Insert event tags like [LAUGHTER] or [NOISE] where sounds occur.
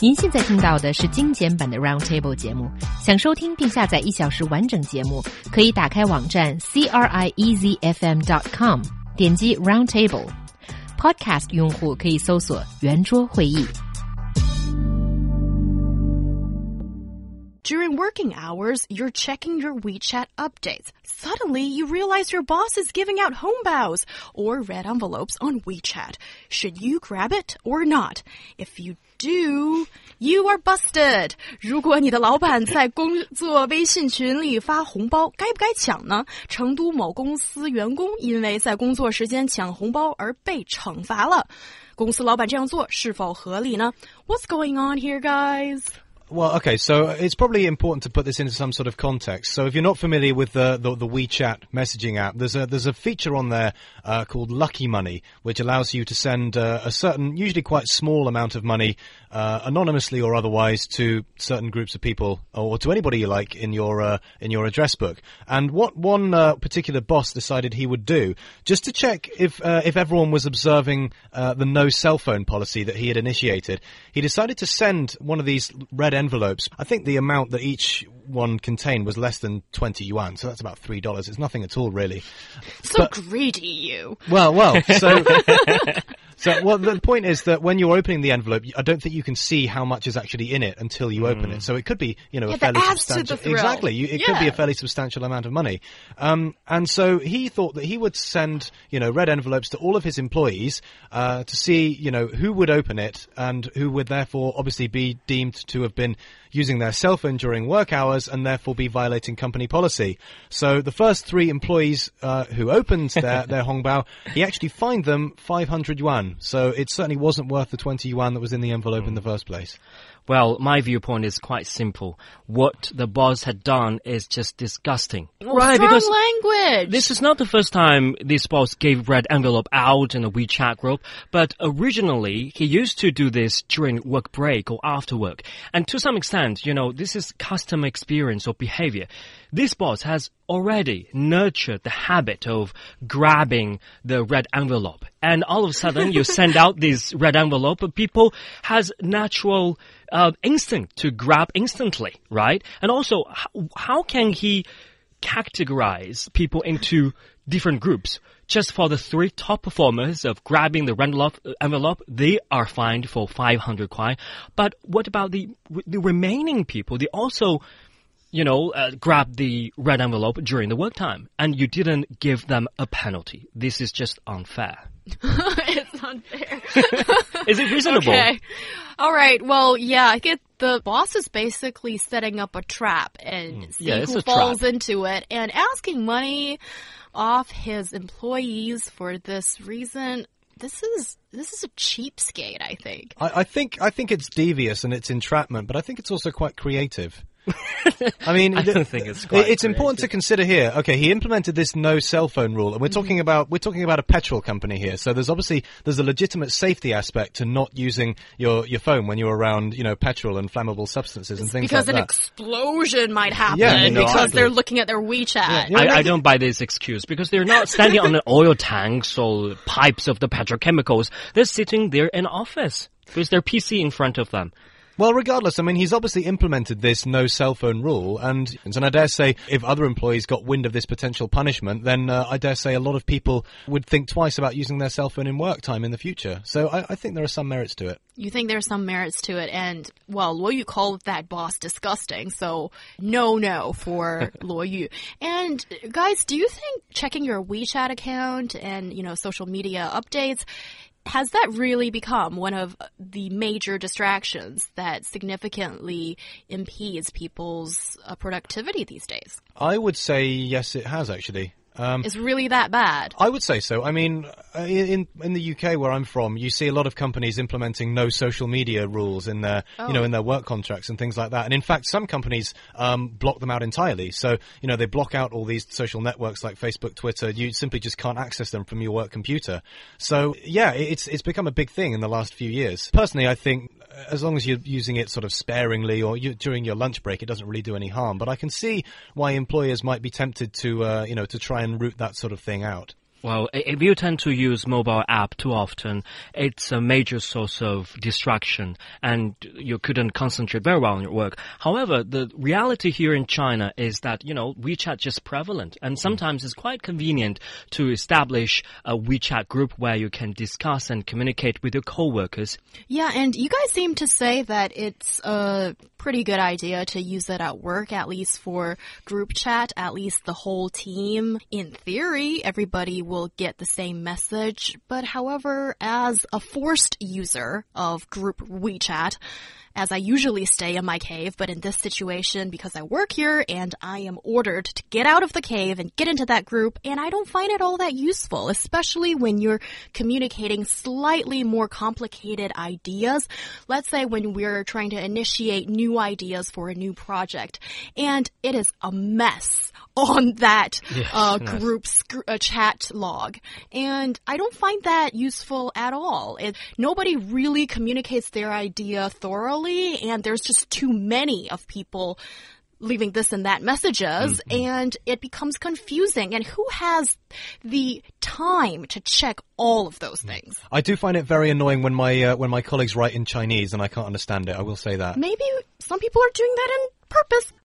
您现在听到的是精简版的 Roundtable 节目。想收听并下载一小时完整节目，可以打开网站 c r i e z f m dot com，点击 Roundtable。Podcast 用户可以搜索“圆桌会议”。During working hours, you're checking your WeChat updates. Suddenly, you realize your boss is giving out hongbaos or red envelopes on WeChat. Should you grab it or not? If you do, you are busted. 如果你的老板在工作微信群里发红包，该不该抢呢？成都某公司员工因为在工作时间抢红包而被惩罚了。公司老板这样做是否合理呢？What's going on here, guys? Well, okay, so it's probably important to put this into some sort of context. So if you're not familiar with the, the, the WeChat messaging app, there's a, there's a feature on there uh, called Lucky Money, which allows you to send uh, a certain, usually quite small amount of money, uh, anonymously or otherwise, to certain groups of people or to anybody you like in your uh, in your address book. And what one uh, particular boss decided he would do, just to check if uh, if everyone was observing the no cell phone policy that he had initiated, he decided to send one of these red envelopes. I think the amount that each one contained was less than 20 yuan, so that's about $3. It's nothing at all, really. So but, greedy, you. Well, well, so. [LAUGHS] So, well, the point is that when you're opening the envelope, I don't think you can see how much is actually in it until you mm. open it. Hmm. So it could be, you know, yeah, a fairly substantial. Exactly, you, it yeah. could be a fairly substantial amount of money. Um, and so he thought that he would send, you know, red envelopes to all of his employees uh, to see, you know, who would open it and who would therefore obviously be deemed to have been using their cell phone during work hours and therefore be violating company policy. So the first three employees uh, who opened their, [LAUGHS] their Hongbao, he actually fined them 500 yuan. So it certainly wasn't worth the 20 yuan that was in the envelope mm. in the first place. Well, my viewpoint is quite simple. What the boss had done is just disgusting. right, because language. This is not the first time this boss gave red envelope out in a WeChat group, but originally he used to do this during work break or after work. And to some extent, you know, this is custom experience or behavior. This boss has already nurtured the habit of grabbing the red envelope. And all of a sudden you send out [LAUGHS] this red envelope, but people has natural uh, instinct to grab instantly, right? And also, how, how can he categorize people into different groups? Just for the three top performers of grabbing the envelope, envelope they are fined for 500 kuai. But what about the, the remaining people? They also you know, uh, grab the red envelope during the work time, and you didn't give them a penalty. This is just unfair. [LAUGHS] it's unfair. [LAUGHS] is it reasonable? Okay. All right. Well, yeah, I get the boss is basically setting up a trap and mm. see yeah, who falls trap. into it and asking money off his employees for this reason. This is this is a cheapskate, I think. I, I think I think it's devious and it's entrapment, but I think it's also quite creative. I mean, [LAUGHS] I don't think it's quite It's important to consider here. Okay, he implemented this no cell phone rule, and we're talking mm-hmm. about we're talking about a petrol company here. So there's obviously there's a legitimate safety aspect to not using your your phone when you're around, you know, petrol and flammable substances and things because like an explosion might happen yeah, because exactly. they're looking at their WeChat. Yeah, I, I, don't buy this excuse because they're not standing on the oil tanks or pipes of the petrochemicals. They're sitting there in office with their PC in front of them. Well, regardless, I mean, he's obviously implemented this no cell phone rule, and and I dare say if other employees got wind of this potential punishment, then uh, I dare say a lot of people would think twice about using their cell phone in work time in the future. So I, I think there are some merits to it. You think there are some merits to it, and well, Luo Yu called that boss disgusting, so no, no for [LAUGHS] Luo Yu. And guys, do you think checking your WeChat account and you know social media updates has that really become one of the major distractions that significantly impedes people's uh, productivity these days? I would say yes, it has actually. Um, it's really that bad. I would say so. I mean, uh, in in the UK where I'm from, you see a lot of companies implementing no social media rules in their oh. you know oh. in their work contracts and things like that. And in fact, some companies um, block them out entirely. So you know they block out all these social networks like Facebook, Twitter. You simply just can't access them from your work computer. So yeah, it's it's become a big thing in the last few years. Personally, I think as long as you're using it sort of sparingly or you, during your lunch break, it doesn't really do any harm. But I can see why employers might be tempted to, uh, you know, to try and root that sort of thing out. Well, if you tend to use mobile app too often, it's a major source of distraction and you couldn't concentrate very well on your work. However, the reality here in China is that, you know, WeChat just prevalent and hmm. sometimes it's quite convenient to establish a WeChat group where you can discuss and communicate with your coworkers. Yeah, and you guys seem to say that it's a pretty good idea to use it at work, at least for group chat, at least the whole team. In theory, everybody will get the same message, but however, as a forced user of group WeChat, as I usually stay in my cave, but in this situation, because I work here and I am ordered to get out of the cave and get into that group, and I don't find it all that useful, especially when you're communicating slightly more complicated ideas. Let's say when we're trying to initiate new ideas for a new project, and it is a mess [LAUGHS] on that [LAUGHS] uh, yes. group sc- uh, chat log, and I don't find that useful at all. It, nobody really communicates their idea thoroughly, and there's just too many of people leaving this and that messages, and it becomes confusing. And who has the time to check all of those things? I do find it very annoying when my uh, when my colleagues write in Chinese and I can't understand it. I will say that. Maybe some people are doing that on purpose.